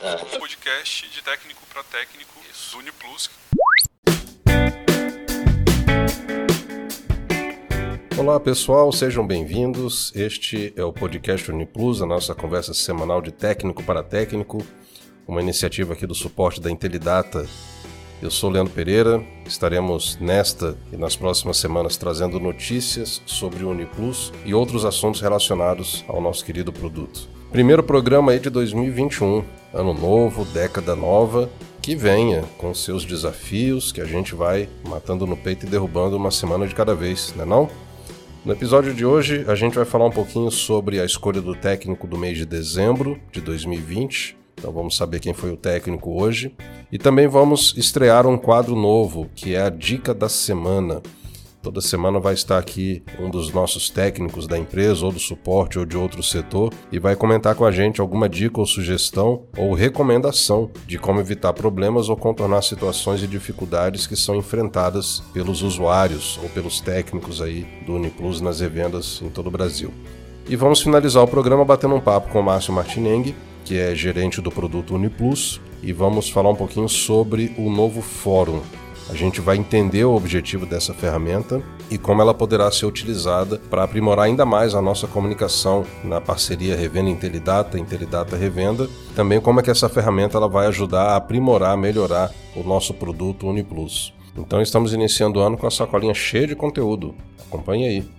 É. Podcast de técnico para técnico Isso. Uniplus. Olá pessoal, sejam bem-vindos. Este é o podcast Uniplus, a nossa conversa semanal de técnico para técnico, uma iniciativa aqui do suporte da Intelidata. Eu sou Leandro Pereira, estaremos nesta e nas próximas semanas trazendo notícias sobre o Uniplus e outros assuntos relacionados ao nosso querido produto. Primeiro programa aí de 2021, ano novo, década nova, que venha com seus desafios que a gente vai matando no peito e derrubando uma semana de cada vez, né não? No episódio de hoje, a gente vai falar um pouquinho sobre a escolha do técnico do mês de dezembro de 2020. Então vamos saber quem foi o técnico hoje. E também vamos estrear um quadro novo, que é a Dica da Semana. Toda semana vai estar aqui um dos nossos técnicos da empresa, ou do suporte, ou de outro setor, e vai comentar com a gente alguma dica ou sugestão ou recomendação de como evitar problemas ou contornar situações e dificuldades que são enfrentadas pelos usuários ou pelos técnicos aí do Uniplus nas revendas em todo o Brasil. E vamos finalizar o programa batendo um papo com o Márcio Martineng, que é gerente do produto Uniplus, e vamos falar um pouquinho sobre o novo fórum a gente vai entender o objetivo dessa ferramenta e como ela poderá ser utilizada para aprimorar ainda mais a nossa comunicação na parceria Revenda Intelidata, Intelidata Revenda, também como é que essa ferramenta ela vai ajudar a aprimorar, melhorar o nosso produto UniPlus. Então estamos iniciando o ano com a sacolinha cheia de conteúdo. Acompanhe aí.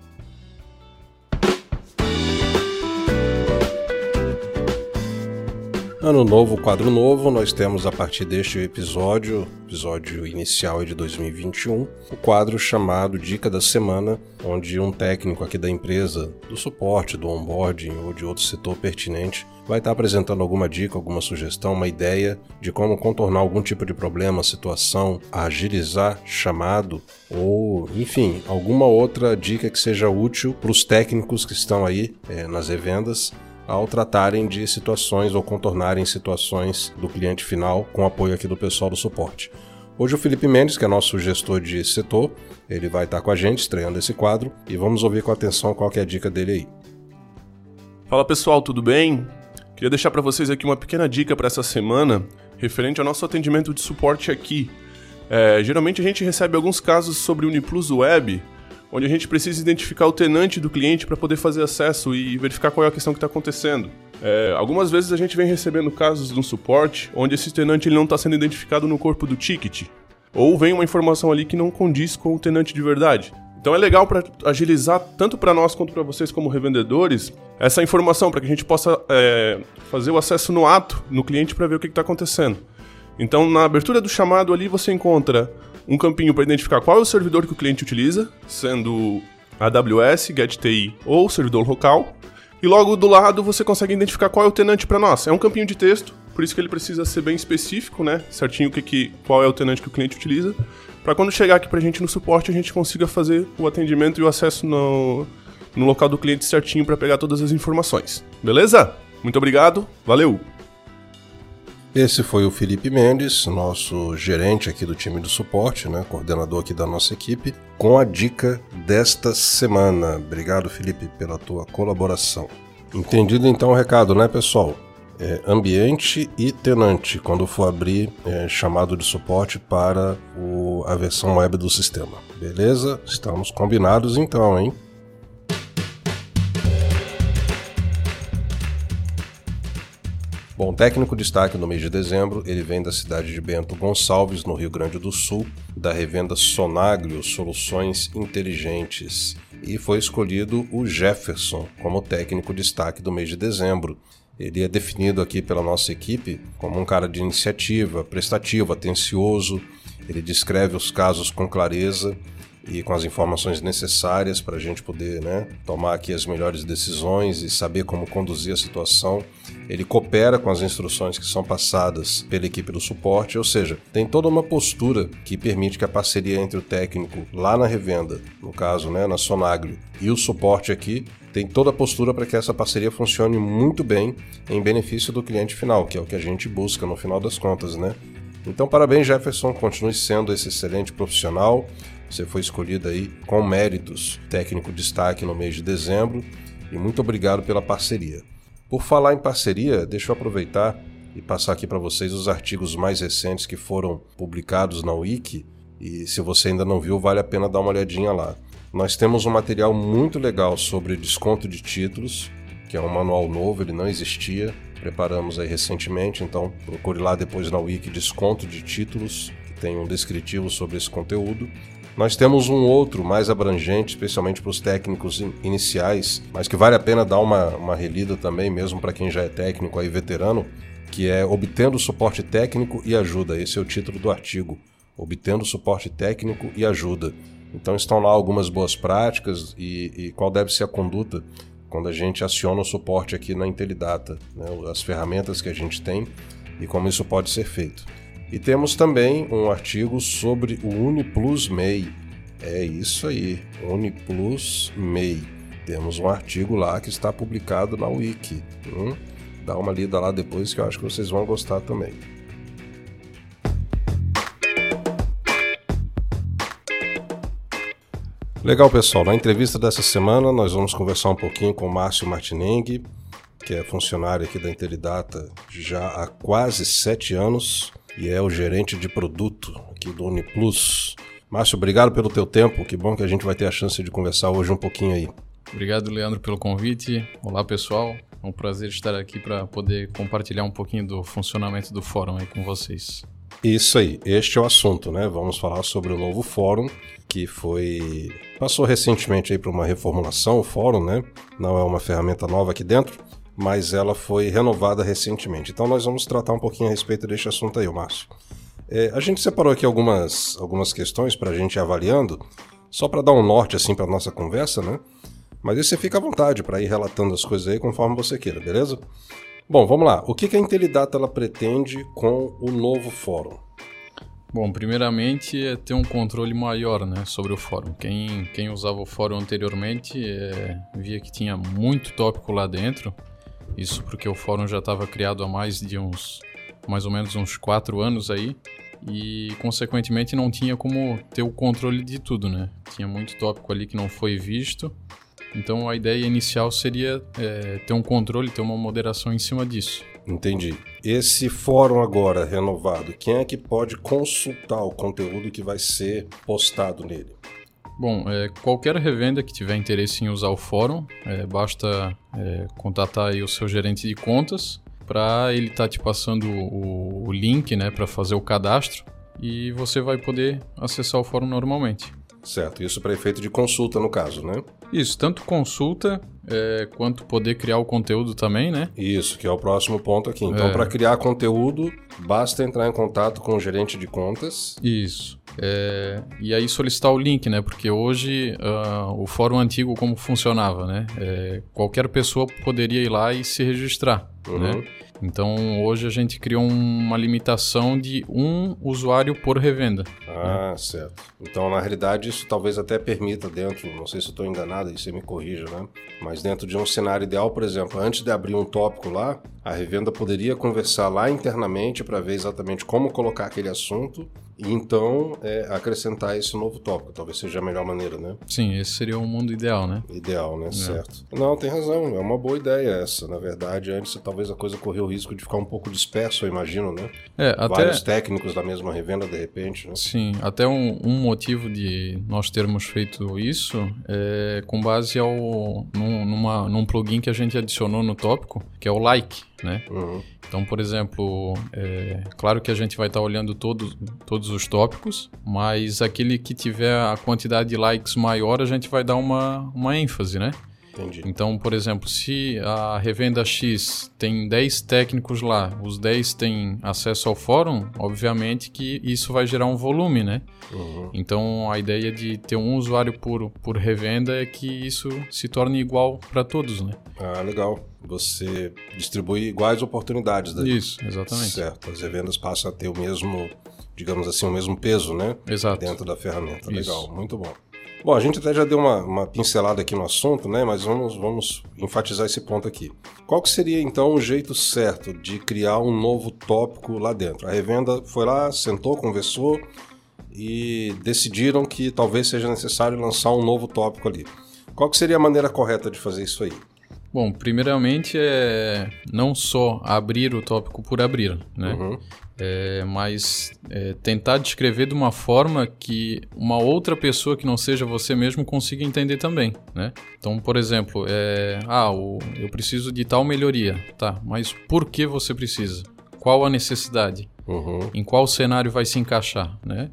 Ano novo, quadro novo, nós temos a partir deste episódio, episódio inicial de 2021, o quadro chamado Dica da Semana, onde um técnico aqui da empresa, do suporte, do onboarding ou de outro setor pertinente, vai estar apresentando alguma dica, alguma sugestão, uma ideia de como contornar algum tipo de problema, situação, agilizar chamado ou, enfim, alguma outra dica que seja útil para os técnicos que estão aí é, nas revendas ao tratarem de situações ou contornarem situações do cliente final com apoio aqui do pessoal do suporte. Hoje o Felipe Mendes, que é nosso gestor de setor, ele vai estar com a gente estreando esse quadro e vamos ouvir com atenção qual é a dica dele aí. Fala pessoal, tudo bem? Queria deixar para vocês aqui uma pequena dica para essa semana referente ao nosso atendimento de suporte aqui. É, geralmente a gente recebe alguns casos sobre Uniplus Web onde a gente precisa identificar o tenante do cliente para poder fazer acesso e verificar qual é a questão que está acontecendo. É, algumas vezes a gente vem recebendo casos um suporte onde esse tenante ele não está sendo identificado no corpo do ticket, ou vem uma informação ali que não condiz com o tenante de verdade. Então é legal para agilizar tanto para nós quanto para vocês como revendedores essa informação para que a gente possa é, fazer o acesso no ato no cliente para ver o que está acontecendo. Então na abertura do chamado ali você encontra um campinho para identificar qual é o servidor que o cliente utiliza, sendo AWS, GetTI ou servidor local. E logo do lado você consegue identificar qual é o tenante para nós. É um campinho de texto, por isso que ele precisa ser bem específico, né? Certinho que, que, qual é o tenante que o cliente utiliza. Para quando chegar aqui para a gente no suporte, a gente consiga fazer o atendimento e o acesso no, no local do cliente certinho para pegar todas as informações. Beleza? Muito obrigado, valeu! Esse foi o Felipe Mendes, nosso gerente aqui do time do suporte, né, coordenador aqui da nossa equipe, com a dica desta semana. Obrigado, Felipe, pela tua colaboração. Entendido então o recado, né, pessoal? É, ambiente e tenante, quando for abrir é, chamado de suporte para o, a versão web do sistema. Beleza? Estamos combinados então, hein? Bom, técnico destaque no mês de dezembro, ele vem da cidade de Bento Gonçalves, no Rio Grande do Sul, da revenda Sonagrio Soluções Inteligentes, e foi escolhido o Jefferson como técnico destaque do mês de dezembro. Ele é definido aqui pela nossa equipe como um cara de iniciativa, prestativo, atencioso, ele descreve os casos com clareza e com as informações necessárias para a gente poder né, tomar aqui as melhores decisões e saber como conduzir a situação. Ele coopera com as instruções que são passadas pela equipe do suporte, ou seja, tem toda uma postura que permite que a parceria entre o técnico lá na revenda, no caso, né, na Sonagro, e o suporte aqui tem toda a postura para que essa parceria funcione muito bem em benefício do cliente final, que é o que a gente busca no final das contas, né? Então, parabéns, Jefferson, continue sendo esse excelente profissional. Você foi escolhido aí com méritos, técnico destaque no mês de dezembro, e muito obrigado pela parceria. Por falar em parceria, deixa eu aproveitar e passar aqui para vocês os artigos mais recentes que foram publicados na Wiki. E se você ainda não viu, vale a pena dar uma olhadinha lá. Nós temos um material muito legal sobre desconto de títulos, que é um manual novo, ele não existia. Preparamos aí recentemente, então procure lá depois na Wiki desconto de títulos, que tem um descritivo sobre esse conteúdo. Nós temos um outro mais abrangente, especialmente para os técnicos iniciais, mas que vale a pena dar uma, uma relida também, mesmo para quem já é técnico aí veterano, que é Obtendo Suporte Técnico e Ajuda. Esse é o título do artigo. Obtendo Suporte Técnico e Ajuda. Então estão lá algumas boas práticas e, e qual deve ser a conduta quando a gente aciona o suporte aqui na Intelidata, né, as ferramentas que a gente tem e como isso pode ser feito. E temos também um artigo sobre o UniPlus MEI. É isso aí, UniPlus MEI. Temos um artigo lá que está publicado na Wiki. Hum? Dá uma lida lá depois que eu acho que vocês vão gostar também. Legal, pessoal. Na entrevista dessa semana, nós vamos conversar um pouquinho com o Márcio Martineng, que é funcionário aqui da Intelidata já há quase sete anos e é o gerente de produto aqui do Uniplus. Márcio, obrigado pelo teu tempo. Que bom que a gente vai ter a chance de conversar hoje um pouquinho aí. Obrigado, Leandro, pelo convite. Olá, pessoal. É um prazer estar aqui para poder compartilhar um pouquinho do funcionamento do fórum aí com vocês. Isso aí, este é o assunto, né? Vamos falar sobre o novo fórum que foi passou recentemente aí para uma reformulação, o fórum, né? Não é uma ferramenta nova aqui dentro, mas ela foi renovada recentemente. Então nós vamos tratar um pouquinho a respeito deste assunto aí, Márcio. É, a gente separou aqui algumas, algumas questões para a gente ir avaliando, só para dar um norte assim para nossa conversa, né? Mas aí você fica à vontade para ir relatando as coisas aí conforme você queira, beleza? Bom, vamos lá. O que, que a Intelidata ela pretende com o novo fórum? Bom, primeiramente é ter um controle maior né, sobre o fórum. Quem, quem usava o fórum anteriormente é, via que tinha muito tópico lá dentro. Isso porque o fórum já estava criado há mais de uns, mais ou menos uns quatro anos aí. E, consequentemente, não tinha como ter o controle de tudo, né? Tinha muito tópico ali que não foi visto. Então, a ideia inicial seria é, ter um controle, ter uma moderação em cima disso. Entendi. Esse fórum agora renovado, quem é que pode consultar o conteúdo que vai ser postado nele? Bom, é, qualquer revenda que tiver interesse em usar o fórum, é, basta é, contatar o seu gerente de contas para ele estar tá te passando o, o link né, para fazer o cadastro e você vai poder acessar o fórum normalmente. Certo, isso para efeito de consulta no caso, né? Isso, tanto consulta é, quanto poder criar o conteúdo também, né? Isso, que é o próximo ponto aqui. Então, é. para criar conteúdo, basta entrar em contato com o gerente de contas. Isso. É, e aí solicitar o link, né? Porque hoje uh, o fórum antigo como funcionava, né? É, qualquer pessoa poderia ir lá e se registrar, uhum. né? Então hoje a gente criou uma limitação de um usuário por revenda. Ah, né? certo. Então na realidade isso talvez até permita dentro, não sei se estou enganado, aí você me corrija, né? Mas dentro de um cenário ideal, por exemplo, antes de abrir um tópico lá, a revenda poderia conversar lá internamente para ver exatamente como colocar aquele assunto e então é, acrescentar esse novo tópico. Talvez seja a melhor maneira, né? Sim, esse seria o um mundo ideal, né? Ideal, né? É. Certo. Não, tem razão. É uma boa ideia essa. Na verdade, antes talvez a coisa correu o risco de ficar um pouco disperso, eu imagino, né? É, até... Vários técnicos da mesma revenda, de repente, né? Sim, até um, um motivo de nós termos feito isso é com base ao, num, numa, num plugin que a gente adicionou no tópico, que é o like né? Uhum. Então, por exemplo, é, claro que a gente vai estar tá olhando todo, todos os tópicos, mas aquele que tiver a quantidade de likes maior, a gente vai dar uma, uma ênfase, né? Entendi. Então, por exemplo, se a revenda X tem 10 técnicos lá, os 10 têm acesso ao fórum, obviamente que isso vai gerar um volume, né? Uhum. Então, a ideia de ter um usuário por, por revenda é que isso se torne igual para todos, né? Ah, legal. Você distribui iguais oportunidades daí. Isso, exatamente. Certo. As revendas passam a ter o mesmo, digamos assim, o mesmo peso, né? Exato. Dentro da ferramenta. Isso. Legal, muito bom. Bom, a gente até já deu uma, uma, pincelada aqui no assunto, né? Mas vamos, vamos enfatizar esse ponto aqui. Qual que seria então o jeito certo de criar um novo tópico lá dentro? A revenda foi lá, sentou, conversou e decidiram que talvez seja necessário lançar um novo tópico ali. Qual que seria a maneira correta de fazer isso aí? Bom, primeiramente é não só abrir o tópico por abrir, né? Uhum. É, mas é, tentar descrever de uma forma que uma outra pessoa que não seja você mesmo consiga entender também, né? Então, por exemplo, é, ah, o, eu preciso de tal melhoria, tá? Mas por que você precisa? Qual a necessidade? Uhum. Em qual cenário vai se encaixar, né?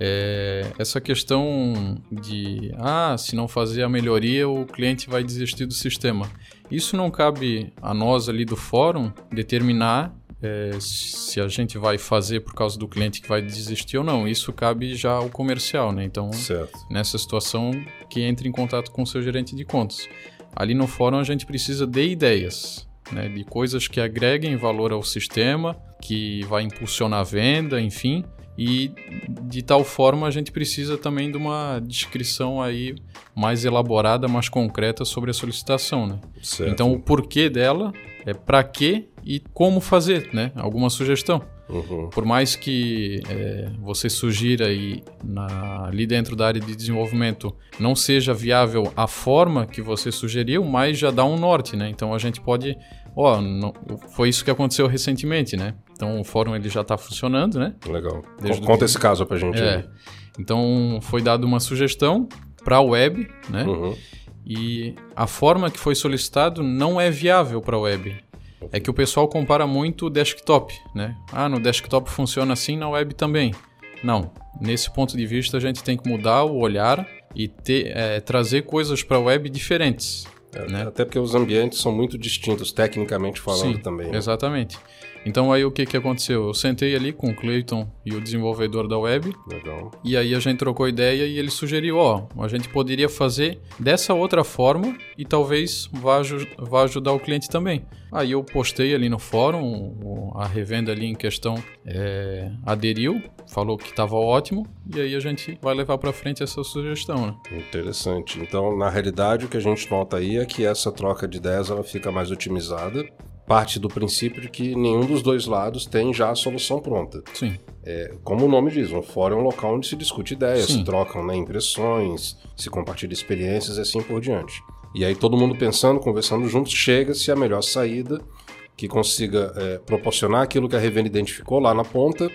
É, essa questão de ah, se não fazer a melhoria, o cliente vai desistir do sistema. Isso não cabe a nós ali do fórum determinar é, se a gente vai fazer por causa do cliente que vai desistir ou não. Isso cabe já ao comercial, né? Então, Certo. nessa situação, que entre em contato com o seu gerente de contas. Ali no fórum a gente precisa de ideias, né? de coisas que agreguem valor ao sistema, que vai impulsionar a venda, enfim. E de tal forma a gente precisa também de uma descrição aí mais elaborada, mais concreta sobre a solicitação, né? certo. Então o porquê dela é para quê e como fazer, né? Alguma sugestão. Uhum. Por mais que é, você sugira aí na- ali dentro da área de desenvolvimento não seja viável a forma que você sugeriu, mas já dá um norte, né? Então a gente pode, ó, não- foi isso que aconteceu recentemente, né? Então o fórum ele já está funcionando, né? Legal. Desde Conta esse caso pra gente. É. aí. Então foi dada uma sugestão para a web, né? Uhum. E a forma que foi solicitado não é viável para a web. É que o pessoal compara muito o desktop, né? Ah, no desktop funciona assim, na web também. Não. Nesse ponto de vista, a gente tem que mudar o olhar e ter, é, trazer coisas para a web diferentes. É, né? Até porque os ambientes são muito distintos, tecnicamente falando Sim, também. né? Exatamente. Então aí o que, que aconteceu? Eu sentei ali com o Clayton e o desenvolvedor da web Legal. E aí a gente trocou ideia e ele sugeriu, ó, a gente poderia fazer dessa outra forma e talvez vá, vá ajudar o cliente também. Aí eu postei ali no fórum, a revenda ali em questão é, aderiu, falou que estava ótimo e aí a gente vai levar para frente essa sugestão, né? Interessante. Então, na realidade, o que a gente nota aí é que essa troca de ideias ela fica mais otimizada. Parte do princípio de que nenhum dos dois lados tem já a solução pronta. Sim, Como o nome diz, um fórum é um local onde se discute ideias, Sim. se trocam né, impressões, se compartilha experiências e assim por diante. E aí todo mundo pensando, conversando juntos, chega-se a melhor saída que consiga é, proporcionar aquilo que a revenda identificou lá na ponta,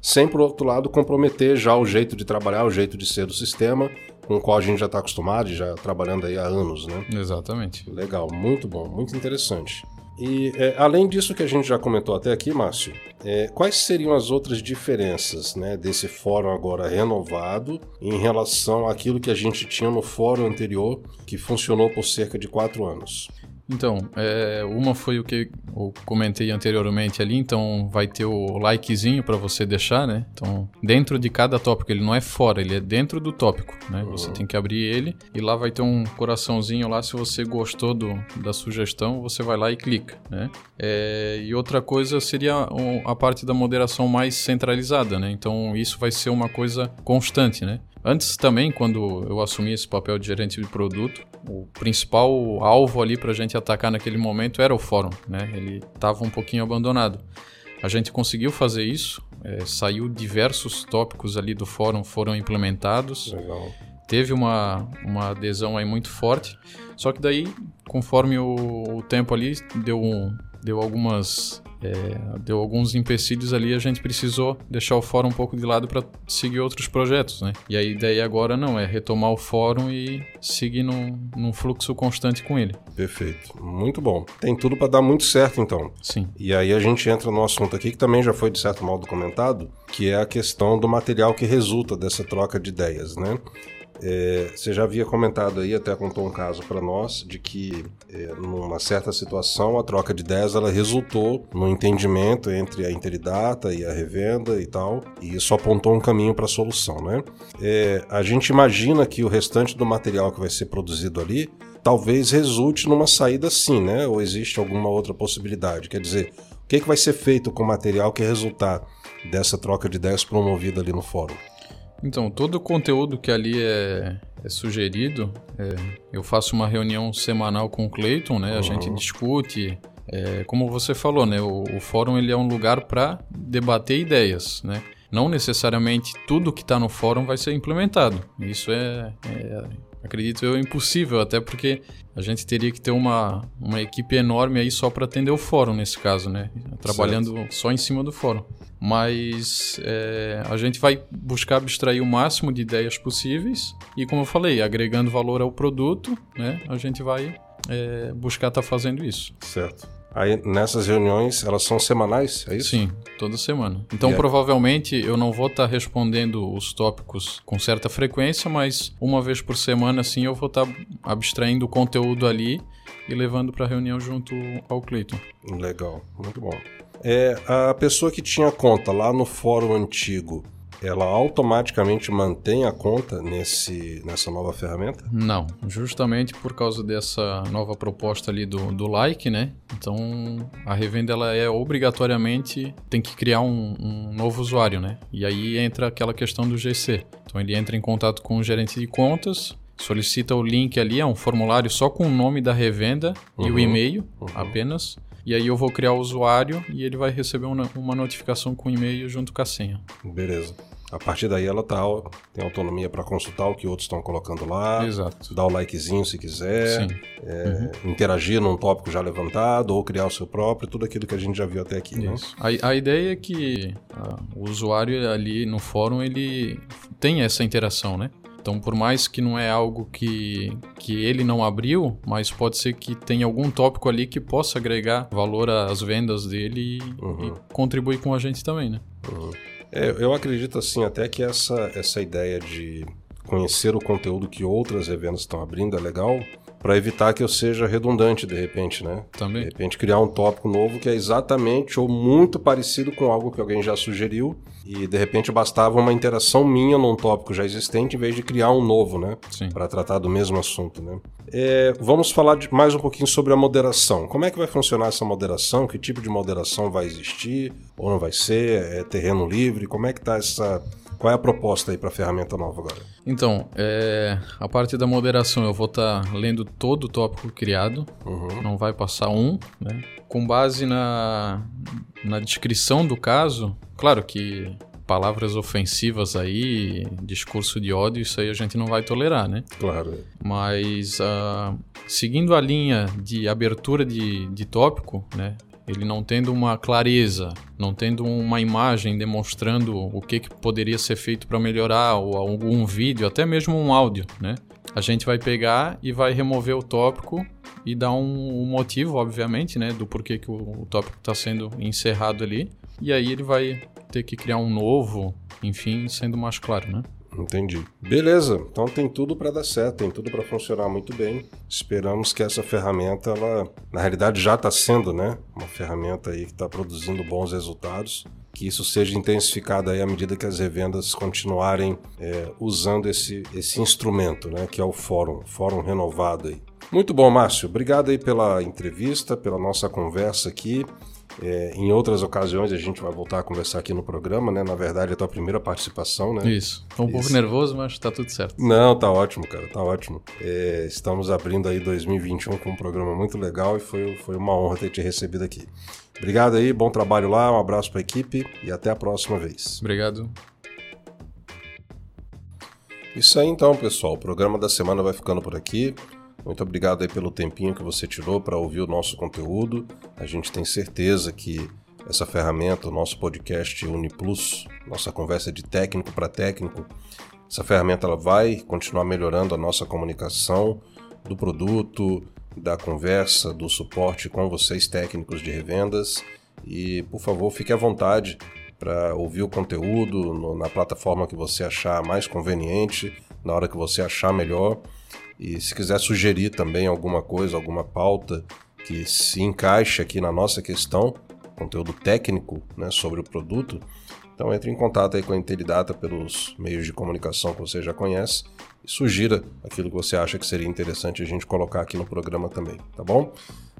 sem, por outro lado, comprometer já o jeito de trabalhar, o jeito de ser do sistema, com o qual a gente já está acostumado e já trabalhando aí há anos, né? exatamente. Legal, muito bom, muito interessante. E é, além disso que a gente já comentou até aqui, Márcio, é, quais seriam as outras diferenças né, desse fórum agora renovado em relação àquilo que a gente tinha no fórum anterior, que funcionou por cerca de quatro anos? Então, é, uma foi o que eu comentei anteriormente ali, então vai ter o likezinho para você deixar, né? Então, dentro de cada tópico, ele não é fora, ele é dentro do tópico, né? Você tem que abrir ele e lá vai ter um coraçãozinho lá, se você gostou do, da sugestão, você vai lá e clica, né? É, e outra coisa seria a parte da moderação mais centralizada, né? Então, isso vai ser uma coisa constante, né? Antes também, quando eu assumi esse papel de gerente de produto, o principal alvo ali para a gente atacar naquele momento era o fórum, né? Ele estava um pouquinho abandonado. A gente conseguiu fazer isso, é, saiu diversos tópicos ali do fórum foram implementados, Legal. teve uma, uma adesão aí muito forte. Só que daí, conforme o, o tempo ali deu, um- deu algumas é, deu alguns empecilhos ali, a gente precisou deixar o fórum um pouco de lado para seguir outros projetos, né? E a ideia agora não é retomar o fórum e seguir num, num fluxo constante com ele. Perfeito. Muito bom. Tem tudo para dar muito certo, então. Sim. E aí a gente entra no assunto aqui que também já foi de certo modo comentado, que é a questão do material que resulta dessa troca de ideias, né? É, você já havia comentado aí, até contou um caso para nós, de que é, numa certa situação a troca de ideias ela resultou no entendimento entre a Interidata e a revenda e tal, e isso apontou um caminho para a solução, né? É, a gente imagina que o restante do material que vai ser produzido ali talvez resulte numa saída sim, né? Ou existe alguma outra possibilidade? Quer dizer, o que, que vai ser feito com o material que resultar dessa troca de ideias promovida ali no fórum? Então, todo o conteúdo que ali é, é sugerido, é, eu faço uma reunião semanal com o Clayton, né? A gente discute. é, como você falou, né? O, o fórum ele é um lugar para debater ideias, né? Não necessariamente tudo que está no fórum vai ser implementado. Isso é, é, acredito eu, impossível, até porque a gente teria que ter uma, uma equipe enorme aí só para atender o fórum nesse caso, né? Trabalhando certo. só em cima do fórum. Mas é, a gente vai buscar abstrair o máximo de ideias possíveis e, como eu falei, agregando valor ao produto, né? A gente vai é, buscar estar tá fazendo isso. Certo. Aí nessas reuniões, elas são semanais, é isso? Sim, toda semana. Então yeah. provavelmente eu não vou estar tá respondendo os tópicos com certa frequência, mas uma vez por semana assim eu vou estar tá abstraindo o conteúdo ali e levando para a reunião junto ao Cleiton. Legal, muito bom. É, a pessoa que tinha conta lá no fórum antigo, ela automaticamente mantém a conta nesse, nessa nova ferramenta? Não, justamente por causa dessa nova proposta ali do, do like, né? Então a revenda ela é obrigatoriamente tem que criar um, um novo usuário, né? E aí entra aquela questão do GC. Então ele entra em contato com o gerente de contas, solicita o link ali, é um formulário só com o nome da revenda uhum, e o uhum. e-mail uhum. apenas. E aí eu vou criar o usuário e ele vai receber uma, uma notificação com e-mail junto com a senha. Beleza. A partir daí ela tá, tem autonomia para consultar o que outros estão colocando lá. Exato. Dar o likezinho se quiser. É, uhum. Interagir num tópico já levantado ou criar o seu próprio, tudo aquilo que a gente já viu até aqui. Né? A, a, ideia é que a, o usuário ali no fórum ele tem essa interação, né? Então, por mais que não é algo que, que ele não abriu, mas pode ser que tenha algum tópico ali que possa agregar valor às vendas dele e, uhum. e contribuir com a gente também, né? Uhum. É, eu acredito assim até que essa, essa ideia de conhecer o conteúdo que outras revendas estão abrindo é legal para evitar que eu seja redundante de repente, né? Também. De repente criar um tópico novo que é exatamente ou muito parecido com algo que alguém já sugeriu e de repente bastava uma interação minha num tópico já existente em vez de criar um novo, né? Para tratar do mesmo assunto, né? É, vamos falar de, mais um pouquinho sobre a moderação. Como é que vai funcionar essa moderação? Que tipo de moderação vai existir ou não vai ser? É terreno livre? Como é que tá essa qual é a proposta aí para a ferramenta nova agora? Então, é, a parte da moderação eu vou estar tá lendo todo o tópico criado, uhum. não vai passar um, né? Com base na, na descrição do caso, claro que palavras ofensivas aí, discurso de ódio, isso aí a gente não vai tolerar, né? Claro. Mas uh, seguindo a linha de abertura de, de tópico, né? Ele não tendo uma clareza, não tendo uma imagem demonstrando o que, que poderia ser feito para melhorar, ou algum vídeo, até mesmo um áudio, né? A gente vai pegar e vai remover o tópico e dar um, um motivo, obviamente, né, do porquê que o, o tópico está sendo encerrado ali. E aí ele vai ter que criar um novo, enfim, sendo mais claro, né? Entendi. Beleza. Então tem tudo para dar certo, tem tudo para funcionar muito bem. Esperamos que essa ferramenta, ela, na realidade, já está sendo, né, uma ferramenta aí que está produzindo bons resultados. Que isso seja intensificado aí à medida que as revendas continuarem é, usando esse, esse instrumento, né, que é o fórum, fórum renovado aí. Muito bom, Márcio. Obrigado aí pela entrevista, pela nossa conversa aqui. É, em outras ocasiões a gente vai voltar a conversar aqui no programa, né? Na verdade, é a tua primeira participação, né? Isso. Tô um Isso. pouco nervoso, mas tá tudo certo. Não, tá ótimo, cara, tá ótimo. É, estamos abrindo aí 2021 com um programa muito legal e foi, foi uma honra ter te recebido aqui. Obrigado aí, bom trabalho lá, um abraço pra equipe e até a próxima vez. Obrigado. Isso aí então, pessoal. O programa da semana vai ficando por aqui. Muito obrigado aí pelo tempinho que você tirou para ouvir o nosso conteúdo. A gente tem certeza que essa ferramenta, o nosso podcast UniPlus, nossa conversa de técnico para técnico, essa ferramenta ela vai continuar melhorando a nossa comunicação do produto, da conversa, do suporte com vocês técnicos de revendas. E por favor, fique à vontade para ouvir o conteúdo no, na plataforma que você achar mais conveniente, na hora que você achar melhor. E se quiser sugerir também alguma coisa, alguma pauta que se encaixe aqui na nossa questão, conteúdo técnico né, sobre o produto, então entre em contato aí com a Intelidata pelos meios de comunicação que você já conhece e sugira aquilo que você acha que seria interessante a gente colocar aqui no programa também, tá bom?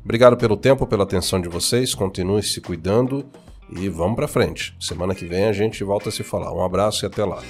Obrigado pelo tempo, pela atenção de vocês, continue se cuidando e vamos para frente. Semana que vem a gente volta a se falar. Um abraço e até lá.